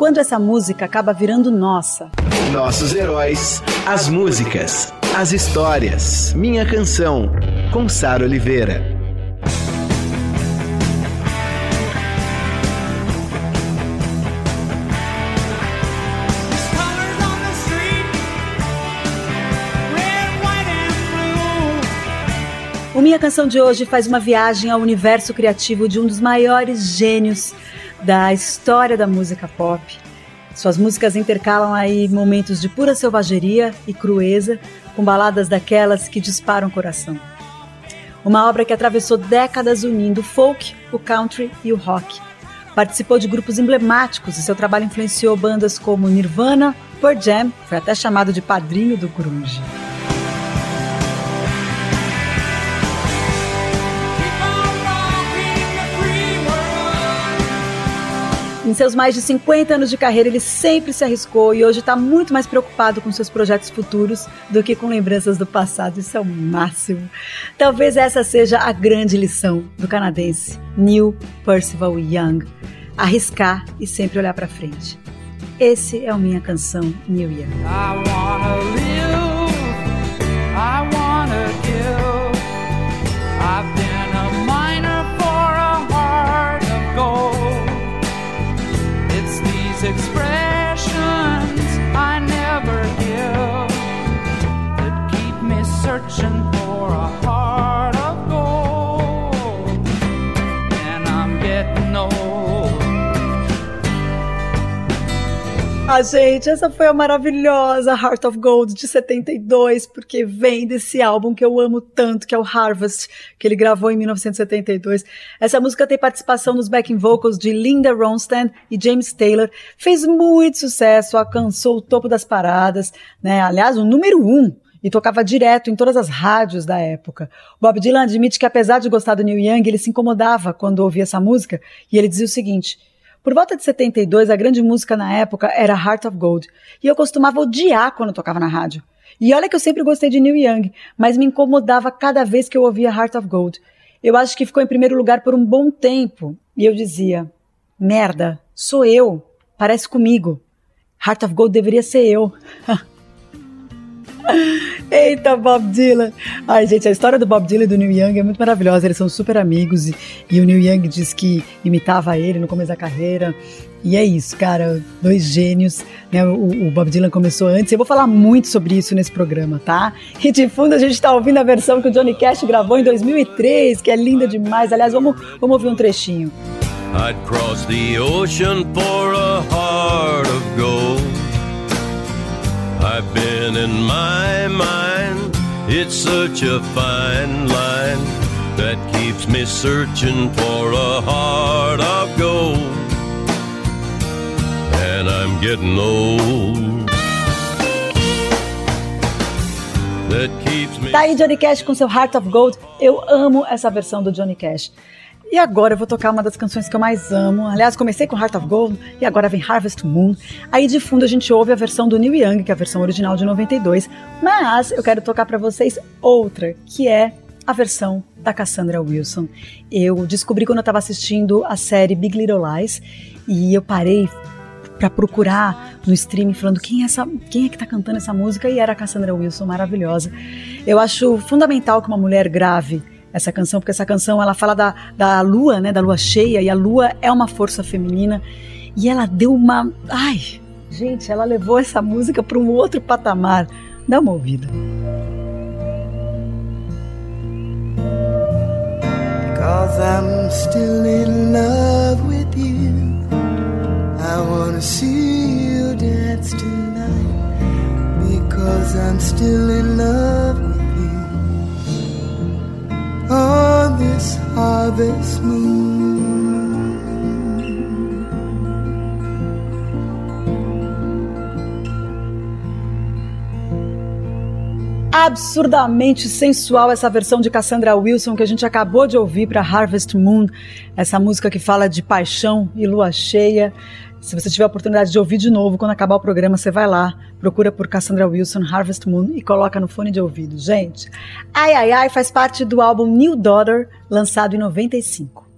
Quando essa música acaba virando nossa. Nossos heróis, as músicas, as histórias. Minha canção, com Sara Oliveira. O Minha Canção de hoje faz uma viagem ao universo criativo de um dos maiores gênios da história da música pop. Suas músicas intercalam aí momentos de pura selvageria e crueza, com baladas daquelas que disparam o coração. Uma obra que atravessou décadas unindo o folk, o country e o rock. Participou de grupos emblemáticos e seu trabalho influenciou bandas como Nirvana, Pearl Jam, foi até chamado de padrinho do grunge. Em seus mais de 50 anos de carreira, ele sempre se arriscou e hoje está muito mais preocupado com seus projetos futuros do que com lembranças do passado. Isso é o máximo. Talvez essa seja a grande lição do canadense Neil Percival Young: arriscar e sempre olhar para frente. Esse é o minha canção New Young. Ah, gente, essa foi a maravilhosa Heart of Gold de 72, porque vem desse álbum que eu amo tanto, que é o Harvest, que ele gravou em 1972. Essa música tem participação nos backing vocals de Linda Ronstadt e James Taylor. Fez muito sucesso, alcançou o topo das paradas, né? Aliás, o número um e tocava direto em todas as rádios da época. Bob Dylan admite que apesar de gostar do Neil Young, ele se incomodava quando ouvia essa música e ele dizia o seguinte: por volta de 72, a grande música na época era Heart of Gold, e eu costumava odiar quando tocava na rádio. E olha que eu sempre gostei de Neil Young, mas me incomodava cada vez que eu ouvia Heart of Gold. Eu acho que ficou em primeiro lugar por um bom tempo, e eu dizia: merda, sou eu, parece comigo. Heart of Gold deveria ser eu. Eita, Bob Dylan! Ai, gente, a história do Bob Dylan e do Neil Young é muito maravilhosa. Eles são super amigos e, e o Neil Young diz que imitava ele no começo da carreira. E é isso, cara, dois gênios, né? O, o, Bob Dylan começou antes. Eu vou falar muito sobre isso nesse programa, tá? E de fundo a gente está ouvindo a versão que o Johnny Cash gravou em 2003, que é linda demais. Aliás, vamos, vamos ouvir um trechinho. I'd cross the ocean for a heart of gold. I've been in my mind. It's such a fine line that keeps me searching for a heart of gold. And I'm getting old. That keeps Tá aí Johnny Cash com seu Heart of Gold. Eu amo essa versão do Johnny Cash. E agora eu vou tocar uma das canções que eu mais amo. Aliás, comecei com Heart of Gold e agora vem Harvest Moon. Aí de fundo a gente ouve a versão do Neil Young, que é a versão original de 92. Mas eu quero tocar para vocês outra, que é a versão da Cassandra Wilson. Eu descobri quando eu estava assistindo a série Big Little Lies e eu parei para procurar no streaming falando quem é essa, quem é que tá cantando essa música e era a Cassandra Wilson, maravilhosa. Eu acho fundamental que uma mulher grave essa canção, porque essa canção ela fala da, da lua, né, da lua cheia, e a lua é uma força feminina, e ela deu uma. Ai, gente, ela levou essa música para um outro patamar. Dá uma ouvida. Because I'm still in love with you. I wanna see you dance tonight. Because I'm still in love on this harvest moon. Absurdamente sensual essa versão de Cassandra Wilson que a gente acabou de ouvir para Harvest Moon, essa música que fala de paixão e lua cheia. Se você tiver a oportunidade de ouvir de novo, quando acabar o programa, você vai lá, procura por Cassandra Wilson, Harvest Moon e coloca no fone de ouvido. Gente, Ai Ai Ai faz parte do álbum New Daughter, lançado em 95.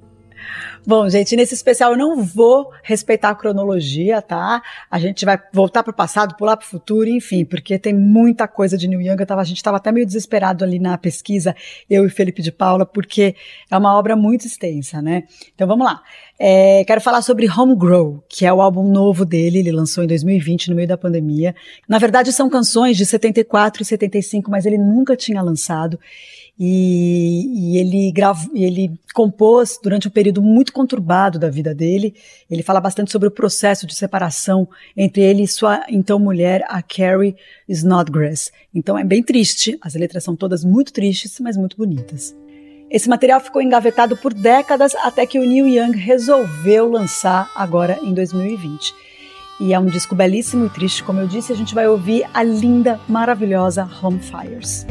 Bom, gente, nesse especial eu não vou respeitar a cronologia, tá? A gente vai voltar para o passado, pular para o futuro, enfim, porque tem muita coisa de New Young. Tava, a gente estava até meio desesperado ali na pesquisa, eu e Felipe de Paula, porque é uma obra muito extensa, né? Então vamos lá. É, quero falar sobre Home Grow, que é o álbum novo dele, ele lançou em 2020, no meio da pandemia. Na verdade, são canções de 74 e 75, mas ele nunca tinha lançado. E, e ele, gravo, ele compôs durante um período muito conturbado da vida dele. Ele fala bastante sobre o processo de separação entre ele e sua então mulher, a Carrie Snodgrass. Então é bem triste, as letras são todas muito tristes, mas muito bonitas. Esse material ficou engavetado por décadas até que o Neil Young resolveu lançar agora em 2020. E é um disco belíssimo e triste, como eu disse, a gente vai ouvir a linda, maravilhosa Home Fires.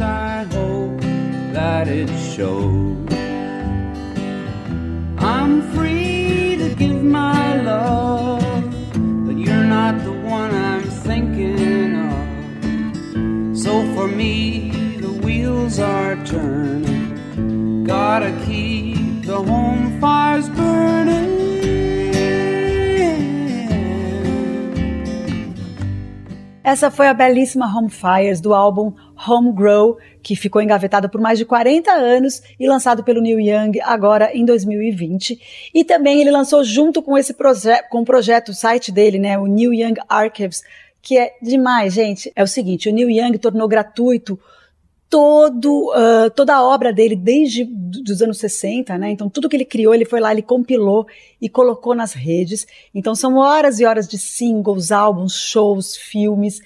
I hope that it shows. I'm free to give my love, but you're not the one I'm thinking of. So for me, the wheels are turning. Gotta keep the home fires burning. Essa foi a belíssima Home Fires do álbum Home Grow, que ficou engavetado por mais de 40 anos e lançado pelo Neil Young agora em 2020. E também ele lançou junto com esse projeto, com o projeto, o site dele, né, o Neil Young Archives, que é demais, gente. É o seguinte, o Neil Young tornou gratuito todo, uh, toda a obra dele desde os anos 60, né? Então tudo que ele criou, ele foi lá, ele compilou e colocou nas redes. Então são horas e horas de singles, álbuns, shows, filmes.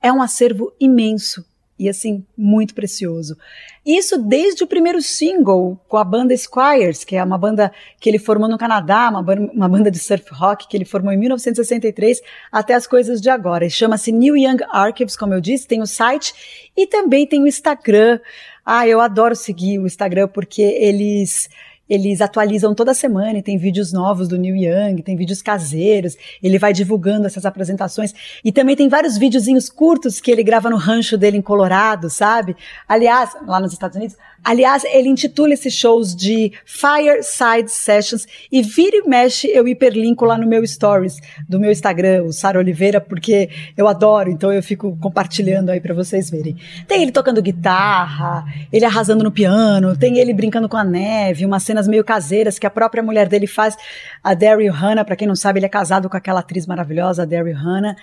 É um acervo imenso e assim, muito precioso. Isso desde o primeiro single com a banda Squires, que é uma banda que ele formou no Canadá, uma, uma banda de surf rock que ele formou em 1963, até as coisas de agora. Chama-se New Young Archives, como eu disse, tem o site e também tem o Instagram. Ah, eu adoro seguir o Instagram porque eles eles atualizam toda semana e tem vídeos novos do Neil Young, tem vídeos caseiros, ele vai divulgando essas apresentações. E também tem vários videozinhos curtos que ele grava no rancho dele em Colorado, sabe? Aliás, lá nos Estados Unidos, Aliás, ele intitula esses shows de Fireside Sessions e vira e mexe eu hiperlinko lá no meu stories do meu Instagram, o Sara Oliveira, porque eu adoro, então eu fico compartilhando aí para vocês verem. Tem ele tocando guitarra, ele arrasando no piano, tem ele brincando com a neve, umas cenas meio caseiras que a própria mulher dele faz, a Daryl Hannah, para quem não sabe, ele é casado com aquela atriz maravilhosa, a Daryl Hannah.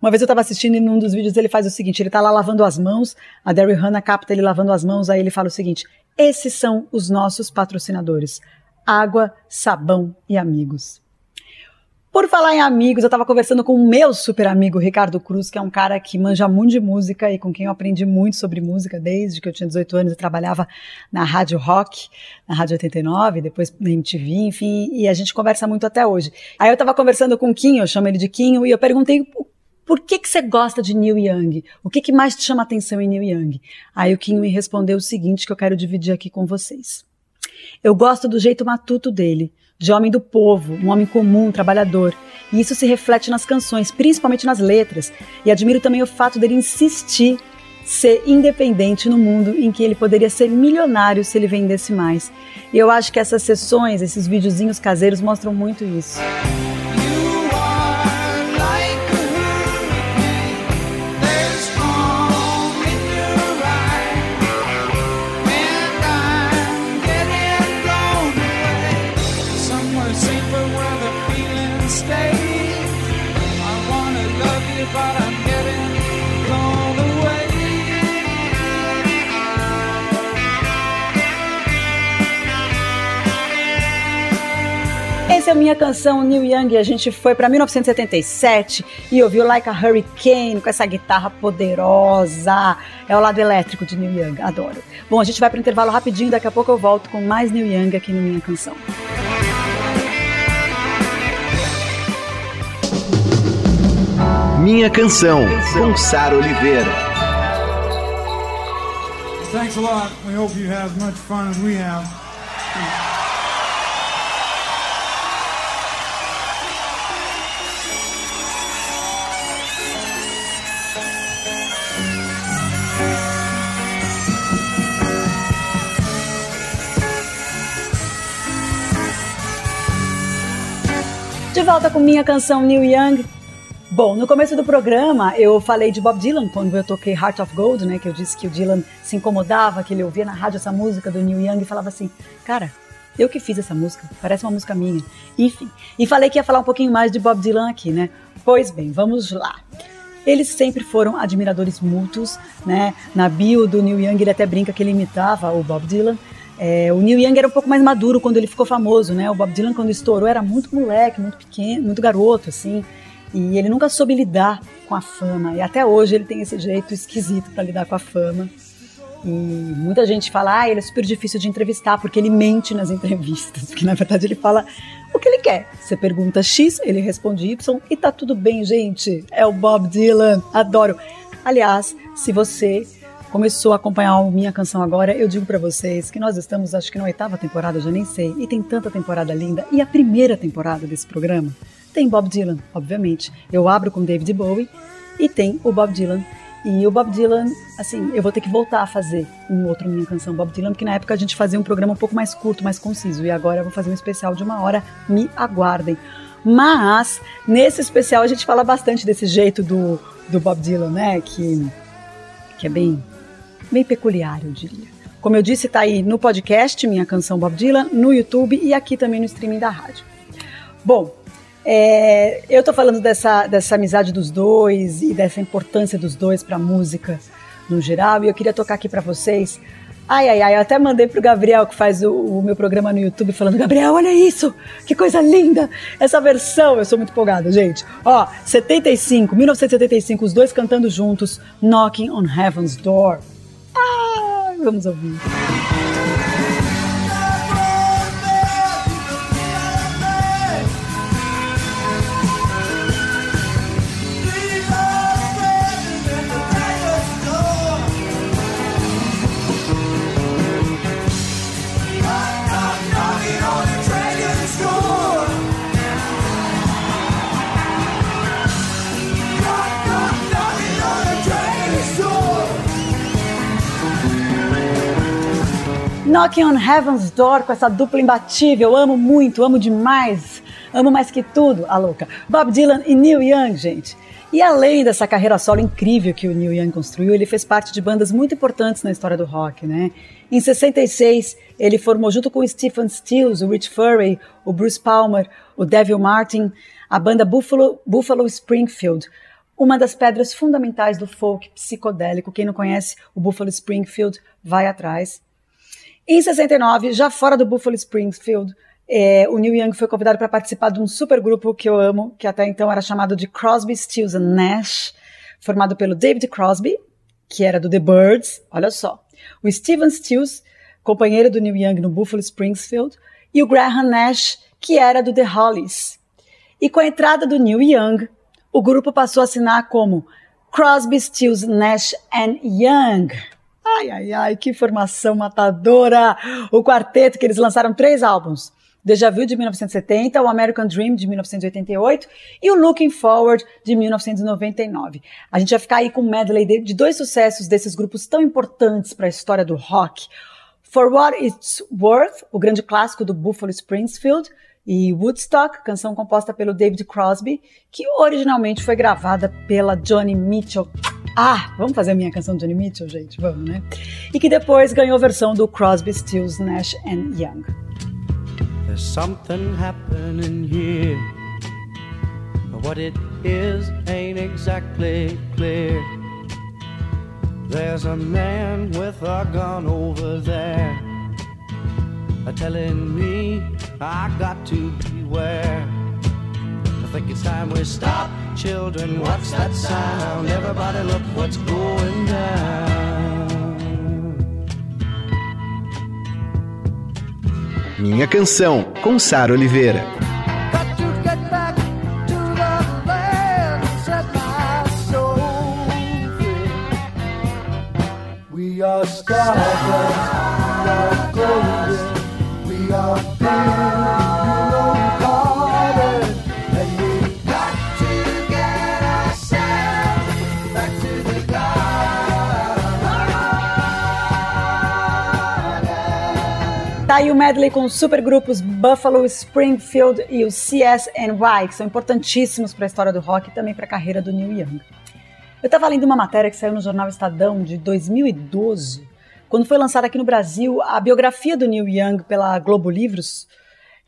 Uma vez eu estava assistindo e num dos vídeos ele faz o seguinte: ele está lá lavando as mãos, a Daryl Hannah capta ele lavando as mãos, aí ele fala o seguinte: esses são os nossos patrocinadores: água, sabão e amigos. Por falar em amigos, eu estava conversando com o meu super amigo Ricardo Cruz, que é um cara que manja muito de música e com quem eu aprendi muito sobre música desde que eu tinha 18 anos. Eu trabalhava na Rádio Rock, na Rádio 89, depois na MTV, enfim, e a gente conversa muito até hoje. Aí eu estava conversando com o Quinho, eu chamo ele de Quinho, e eu perguntei por que, que você gosta de Neil Young? O que, que mais te chama atenção em Neil Young? Aí o Kim me respondeu o seguinte que eu quero dividir aqui com vocês. Eu gosto do jeito matuto dele, de homem do povo, um homem comum, trabalhador. E isso se reflete nas canções, principalmente nas letras. E admiro também o fato dele insistir ser independente no mundo em que ele poderia ser milionário se ele vendesse mais. E eu acho que essas sessões, esses videozinhos caseiros mostram muito isso. Essa é a minha canção Neil Young. A gente foi para 1977 e ouviu Like a Hurricane com essa guitarra poderosa. É o lado elétrico de Neil Young. Adoro. Bom, a gente vai para o intervalo rapidinho. Daqui a pouco eu volto com mais Neil Young aqui no Minha Canção. Minha Canção, com Sara Oliveira. Thanks a lot. We hope you have as much fun as we have. De volta com minha canção New Young. Bom, no começo do programa eu falei de Bob Dylan quando eu toquei Heart of Gold, né? Que eu disse que o Dylan se incomodava, que ele ouvia na rádio essa música do Neil Young e falava assim, cara, eu que fiz essa música, parece uma música minha. Enfim, e falei que ia falar um pouquinho mais de Bob Dylan aqui, né? Pois bem, vamos lá. Eles sempre foram admiradores mútuos, né? Na bio do Neil Young ele até brinca que ele imitava o Bob Dylan. É, o Neil Young era um pouco mais maduro quando ele ficou famoso, né? O Bob Dylan, quando estourou, era muito moleque, muito pequeno, muito garoto, assim. E ele nunca soube lidar com a fama. E até hoje ele tem esse jeito esquisito para lidar com a fama. E muita gente fala, ah, ele é super difícil de entrevistar, porque ele mente nas entrevistas. Porque na verdade ele fala o que ele quer. Você pergunta X, ele responde Y, e tá tudo bem, gente. É o Bob Dylan, adoro. Aliás, se você começou a acompanhar minha canção agora, eu digo para vocês que nós estamos, acho que na oitava temporada, já nem sei, e tem tanta temporada linda. E a primeira temporada desse programa tem Bob Dylan, obviamente. Eu abro com David Bowie e tem o Bob Dylan. E o Bob Dylan, assim, eu vou ter que voltar a fazer um outro minha canção Bob Dylan, porque na época a gente fazia um programa um pouco mais curto, mais conciso, e agora eu vou fazer um especial de uma hora. Me aguardem. Mas nesse especial a gente fala bastante desse jeito do, do Bob Dylan, né? Que, que é bem bem peculiar, eu diria. Como eu disse, está aí no podcast, minha canção Bob Dylan, no YouTube e aqui também no streaming da rádio. Bom, é, eu estou falando dessa, dessa amizade dos dois e dessa importância dos dois para a música no geral, e eu queria tocar aqui para vocês. Ai, ai, ai, eu até mandei pro Gabriel, que faz o, o, meu programa no YouTube, falando: Gabriel, olha isso, que coisa linda, essa versão. Eu sou muito empolgada, gente. Ó, 75, 1975, os dois cantando juntos, Knocking on Heaven's Door. Vamos ouvir. Knocking on Heaven's Door com essa dupla imbatível. Amo muito, amo demais. Amo mais que tudo, a louca. Bob Dylan e Neil Young, gente. E além dessa carreira solo incrível que o Neil Young construiu, ele fez parte de bandas muito importantes na história do rock, né? Em 66, ele formou junto com o Stephen Stills, o Rich Furry, o Bruce Palmer, o Devil Martin, a banda Buffalo, Buffalo Springfield, uma das pedras fundamentais do folk psicodélico. Quem não conhece o Buffalo Springfield, vai atrás. Em 69, já fora do Buffalo Springfield, é, o Neil Young foi convidado para participar de um supergrupo que eu amo, que até então era chamado de Crosby, Stills and Nash, formado pelo David Crosby, que era do The Birds, olha só, o Steven Stills, companheiro do Neil Young no Buffalo Springfield, e o Graham Nash, que era do The Hollies. E com a entrada do Neil Young, o grupo passou a assinar como Crosby, Stills, Nash and Young. Ai, ai, ai, que formação matadora! O quarteto, que eles lançaram três álbuns. Deja Vu de 1970, o American Dream de 1988 e o Looking Forward de 1999. A gente vai ficar aí com um medley de dois sucessos desses grupos tão importantes para a história do rock. For What It's Worth, o grande clássico do Buffalo Springfield, e Woodstock, canção composta pelo David Crosby, que originalmente foi gravada pela Johnny Mitchell. Ah, vamos fazer a minha canção Johnny Mitchell, gente? Vamos, né? E que depois ganhou versão do Crosby, Stills, Nash and Young. There's something happening here. What it is ain't exactly clear. There's a man with a gun over there. telling me I got to beware. I think it's time we stop, children. What's that sound? Everybody, look what's going down. Minha canção com Sara Oliveira. Tá aí o medley com os supergrupos Buffalo, Springfield e o CSNY, que são importantíssimos para a história do rock e também para a carreira do Neil Young. Eu estava lendo uma matéria que saiu no jornal Estadão de 2012, quando foi lançada aqui no Brasil a biografia do Neil Young pela Globo Livros,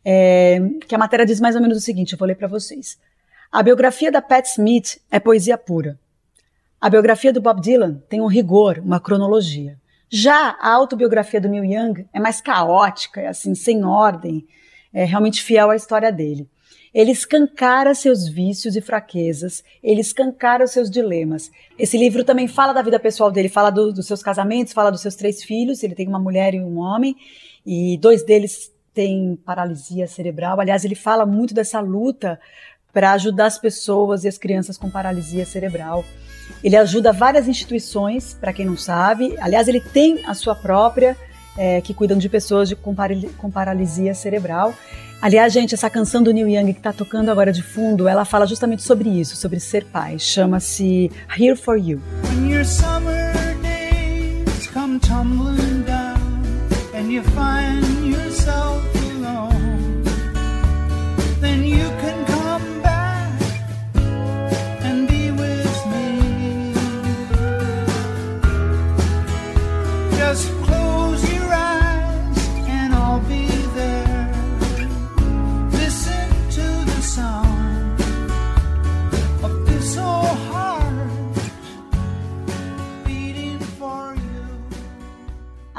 é, que a matéria diz mais ou menos o seguinte, eu vou ler para vocês. A biografia da Pat Smith é poesia pura. A biografia do Bob Dylan tem um rigor, uma cronologia. Já a autobiografia do Neil Young é mais caótica, é assim, sem ordem, é realmente fiel à história dele. Ele escancara seus vícios e fraquezas, ele escancara os seus dilemas. Esse livro também fala da vida pessoal dele, fala do, dos seus casamentos, fala dos seus três filhos, ele tem uma mulher e um homem, e dois deles têm paralisia cerebral. Aliás, ele fala muito dessa luta para ajudar as pessoas e as crianças com paralisia cerebral. Ele ajuda várias instituições, para quem não sabe. Aliás, ele tem a sua própria, é, que cuidam de pessoas de, com, com paralisia cerebral. Aliás, gente, essa canção do Neil Young que está tocando agora de fundo, ela fala justamente sobre isso, sobre ser pai. Chama-se Here for You. When your summer days come tumbling down and you find yourself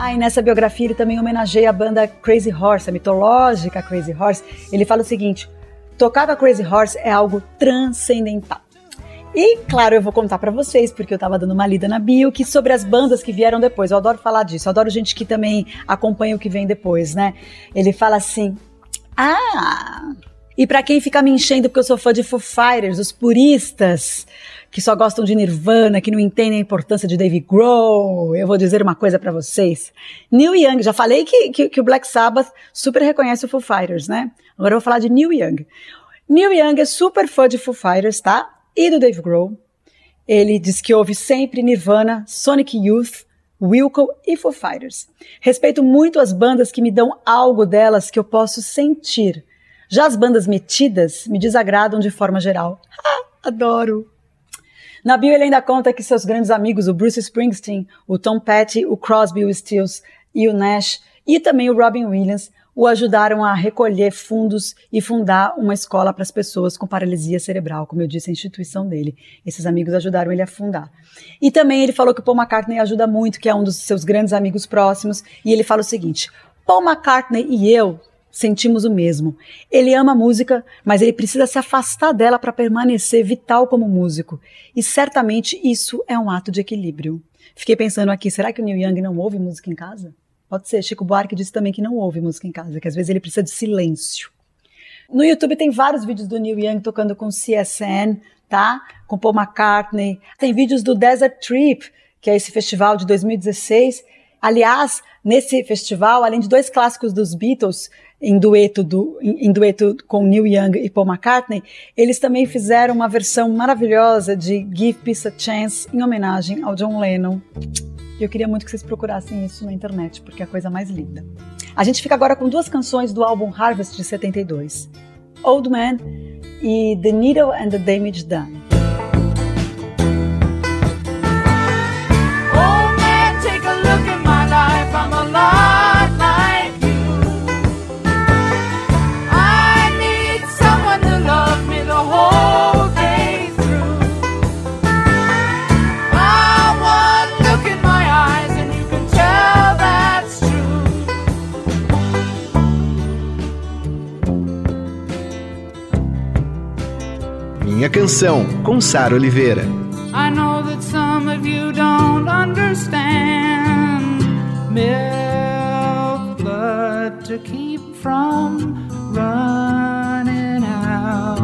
Ah, e nessa biografia ele também homenageia a banda Crazy Horse, a mitológica Crazy Horse. Ele fala o seguinte: tocar com a Crazy Horse é algo transcendental. E, claro, eu vou contar para vocês, porque eu estava dando uma lida na bio, que sobre as bandas que vieram depois. Eu adoro falar disso, eu adoro gente que também acompanha o que vem depois, né? Ele fala assim: Ah! E para quem fica me enchendo porque eu sou fã de Foo Fighters, os puristas, que só gostam de Nirvana, que não entendem a importância de Dave Grohl, eu vou dizer uma coisa para vocês. Neil Young, já falei que, que, que, o Black Sabbath super reconhece o Foo Fighters, né? Agora eu vou falar de Neil Young. Neil Young é super fã de Foo Fighters, tá? E do Dave Grohl. Ele diz que ouve sempre Nirvana, Sonic Youth, Wilco e Foo Fighters. Respeito muito as bandas que me dão algo delas que eu posso sentir. Já as bandas metidas me desagradam de forma geral. Ah, adoro! Na bio ele ainda conta que seus grandes amigos, o Bruce Springsteen, o Tom Petty, o Crosby, o Stills e o Nash, e também o Robin Williams, o ajudaram a recolher fundos e fundar uma escola para as pessoas com paralisia cerebral, como eu disse, a instituição dele. Esses amigos ajudaram ele a fundar. E também ele falou que o Paul McCartney ajuda muito, que é um dos seus grandes amigos próximos, e ele fala o seguinte: Paul McCartney e eu sentimos o mesmo. Ele ama música, mas ele precisa se afastar dela para permanecer vital como músico. E certamente isso é um ato de equilíbrio. Fiquei pensando aqui, será que o Neil Young não ouve música em casa? Pode ser. Chico Buarque disse também que não ouve música em casa, que às vezes ele precisa de silêncio. No YouTube tem vários vídeos do Neil Young tocando com CSN, tá? Com Paul McCartney. Tem vídeos do Desert Trip, que é esse festival de 2016. Aliás, nesse festival, além de dois clássicos dos Beatles, em dueto, do, em, em, dueto com Neil Young e Paul McCartney, eles também fizeram uma versão maravilhosa de Give Peace a Chance em homenagem ao John Lennon. E eu queria muito que vocês procurassem isso na internet, porque é a coisa mais linda. A gente fica agora com duas canções do álbum Harvest de 72. Old Man e The Needle and the Damage Done. Canção, com Sara Oliveira. I know that some of you don't understand milk blood to keep from running out.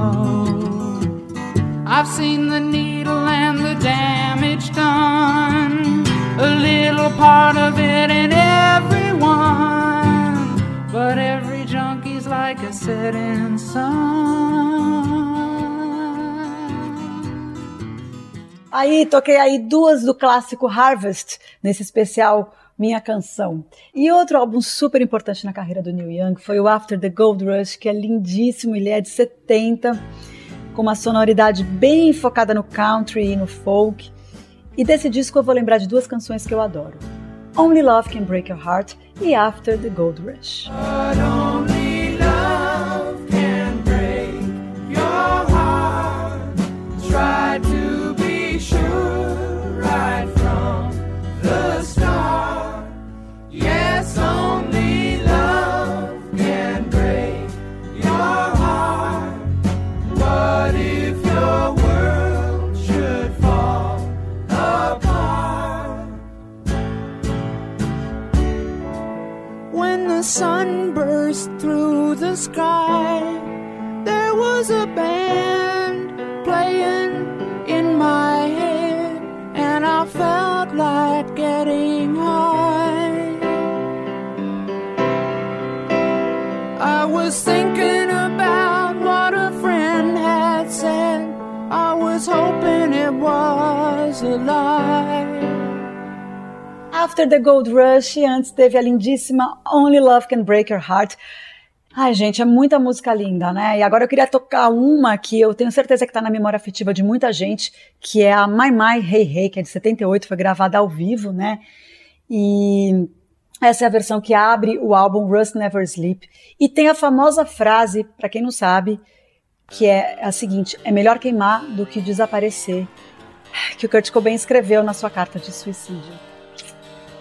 I've seen the needle and the damage done, a little part of it in everyone, but every junkie's like a setting sun. Aí toquei aí duas do clássico Harvest, nesse especial minha canção. E outro álbum super importante na carreira do Neil Young foi o After the Gold Rush, que é lindíssimo, ele é de 70, com uma sonoridade bem focada no country e no folk. E desse disco eu vou lembrar de duas canções que eu adoro. Only Love Can Break Your Heart e After the Gold Rush. Sky, there was a band playing in my head, and I felt like getting high. I was thinking about what a friend had said, I was hoping it was a lie. After the Gold Rush, antes teve a lindíssima Only Love Can Break Your Heart. Ai, gente, é muita música linda, né? E agora eu queria tocar uma que eu tenho certeza que está na memória afetiva de muita gente, que é a My My Hey Hey, que é de 78, foi gravada ao vivo, né? E essa é a versão que abre o álbum Rust Never Sleep. E tem a famosa frase, para quem não sabe, que é a seguinte: é melhor queimar do que desaparecer, que o Kurt Cobain escreveu na sua carta de suicídio.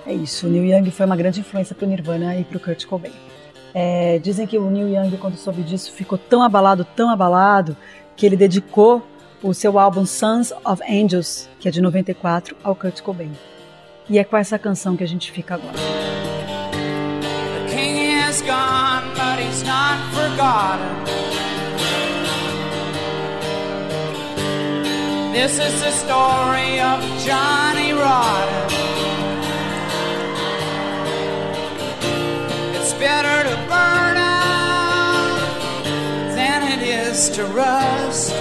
É isso, o Neil Young foi uma grande influência para o Nirvana e para o Kurt Cobain. É, dizem que o Neil Young, quando soube disso, ficou tão abalado, tão abalado, que ele dedicou o seu álbum Sons of Angels, que é de 94, ao Kurt Cobain. E é com essa canção que a gente fica agora. The king is gone, but he's not forgotten. This is the story of Johnny Rotten. better to is to rust.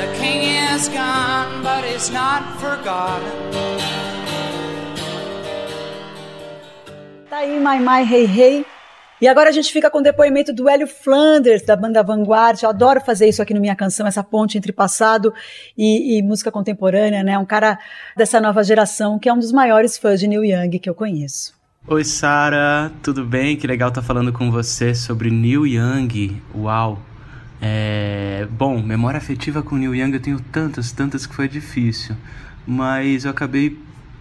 The king is gone, but he's not forgotten. Tá aí, My My Hey Hey. E agora a gente fica com o depoimento do Hélio Flanders, da banda Vanguard. Eu adoro fazer isso aqui no Minha Canção, essa ponte entre passado e, e, música contemporânea, né? Um cara dessa nova geração que é um dos maiores fãs de Neil Young que eu conheço. Oi, Sara, tudo bem? Que legal estar tá falando com você sobre Neil Young. Uau! É... Bom, memória afetiva com Neil Young eu tenho tantas, tantas que foi difícil. Mas eu acabei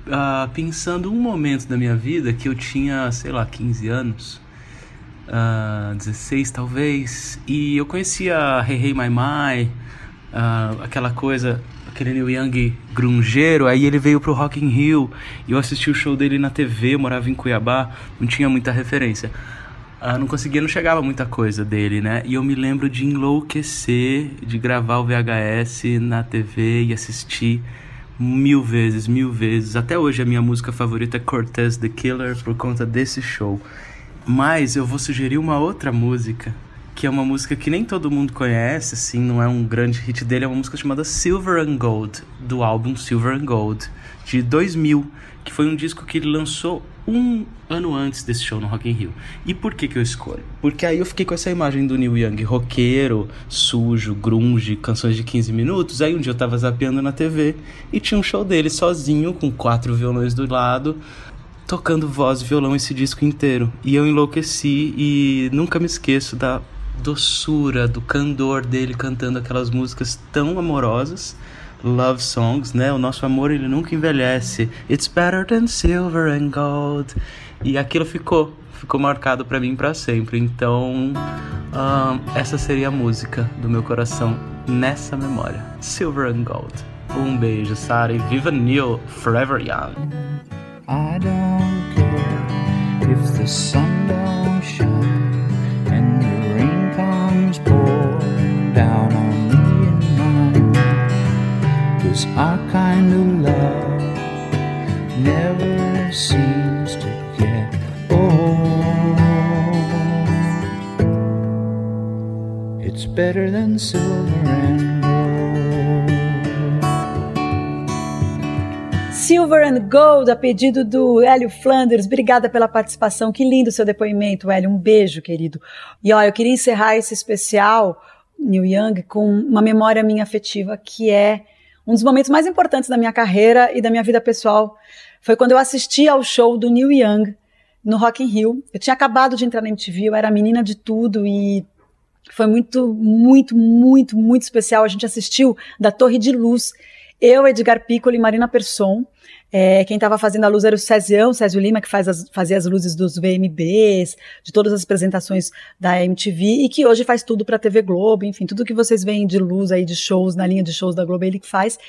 uh, pensando um momento da minha vida que eu tinha, sei lá, 15 anos, uh, ah, 16 talvez, e eu conhecia Hey Hey My My, uh, aquela coisa aquele Neil Young grungeiro, aí ele veio pro Rock in Rio, e eu assisti o show dele na TV, morava em Cuiabá, não tinha muita referência. Ah, não conseguia, não chegava muita coisa dele, né? E eu me lembro de enlouquecer, de gravar o VHS na TV e assistir mil vezes, mil vezes. Até hoje a minha música favorita é Cortez the Killer por conta desse show. Mas eu vou sugerir uma outra música que é uma música que nem todo mundo conhece, assim, não é um grande hit dele, é uma música chamada Silver and Gold, do álbum Silver and Gold, de 2000, que foi um disco que ele lançou um ano antes desse show no Rock in Rio. E por que que eu escolho? Porque aí eu fiquei com essa imagem do Neil Young, roqueiro, sujo, grunge, canções de 15 minutos, aí um dia eu tava zapeando na TV e tinha um show dele sozinho, com quatro violões do lado, tocando voz e violão esse disco inteiro. E eu enlouqueci e nunca me esqueço da doçura, do candor dele cantando aquelas músicas tão amorosas, love songs, né? O nosso amor ele nunca envelhece. It's better than silver and gold. E aquilo ficou, ficou marcado para mim para sempre. Então, essa seria a música do meu coração nessa memória. Silver and Gold. Um beijo, Sara, e viva Neil, forever young. I don't care if the sun don't Cause our kind of love never seems to get old. It's better than silver and Silver and Gold, a pedido do Hélio Flanders. Obrigada pela participação. Que lindo seu depoimento, Hélio. Um beijo, querido. E ó, eu queria encerrar esse especial, Neil Young, com uma memória minha afetiva, que é um dos momentos mais importantes da minha carreira e da minha vida pessoal. Foi quando eu assisti ao show do Neil Young no Rock in Rio. Eu tinha acabado de entrar na MTV, eu era menina de tudo e foi muito, muito, muito, muito especial. A gente assistiu da Torre de Luz eu, Edgar Piccolo e Marina Persson. É, quem estava fazendo a luz era o Cezião, Césio Lima, que faz as, fazia as luzes dos VMBs, de todas as apresentações da MTV, e que hoje faz tudo para a TV Globo, enfim, tudo que vocês veem de luz aí, de shows, na linha de shows da Globo, ele que faz.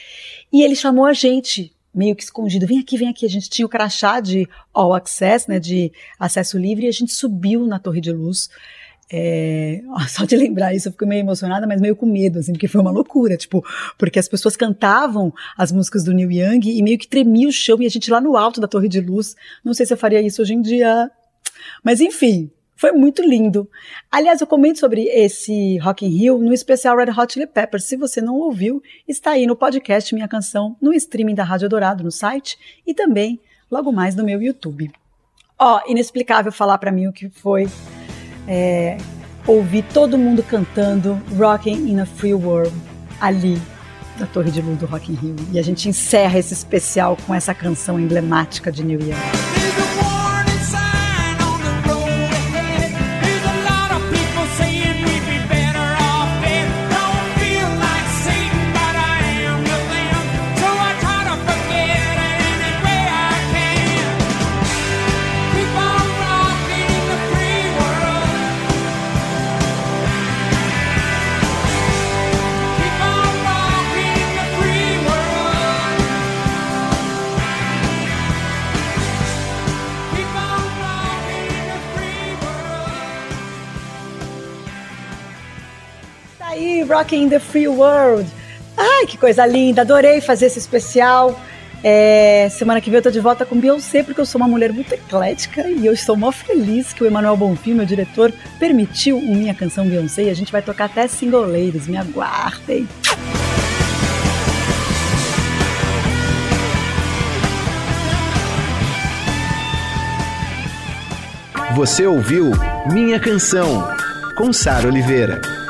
E ele chamou a gente, meio que escondido, vem aqui, vem aqui. A gente tinha o crachá de All Access, né, de acesso livre, e a gente subiu na Torre de Luz. É, só de lembrar isso eu fico meio emocionada, mas meio com medo, assim, porque foi uma loucura, tipo, porque as pessoas cantavam as músicas do Neil Young e meio que tremia o chão e a gente lá no alto da Torre de Luz. Não sei se eu faria isso hoje em dia, mas enfim, foi muito lindo. Aliás, eu comento sobre esse Rock in Rio no especial Red Hot Chili Peppers. Se você não ouviu, está aí no podcast Minha Canção, no streaming da Rádio Dourado, no site e também logo mais no meu YouTube. Ó, oh, inexplicável falar para mim o que foi é, ouvir todo mundo cantando Rocking in a Free World ali da Torre de Luz do Rock in Rio. E a gente encerra esse especial com essa canção emblemática de New York. Rocking the Free World. Ai, que coisa linda, adorei fazer esse especial. É, semana que vem eu tô de volta com Beyoncé, porque eu sou uma mulher muito eclética e eu estou mó feliz que o Emanuel Bonfim, meu diretor, permitiu minha canção Beyoncé e a gente vai tocar até singoleiros. Me aguardem. Você ouviu Minha Canção, com Sara Oliveira.